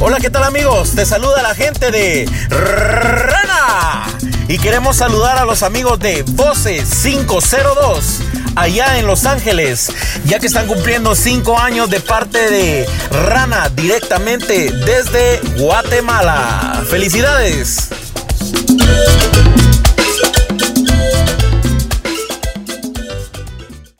Hola, ¿qué tal amigos? Te saluda la gente de Rana. Y queremos saludar a los amigos de Voces 502 allá en Los Ángeles, ya que están cumpliendo 5 años de parte de Rana directamente desde Guatemala. ¡Felicidades!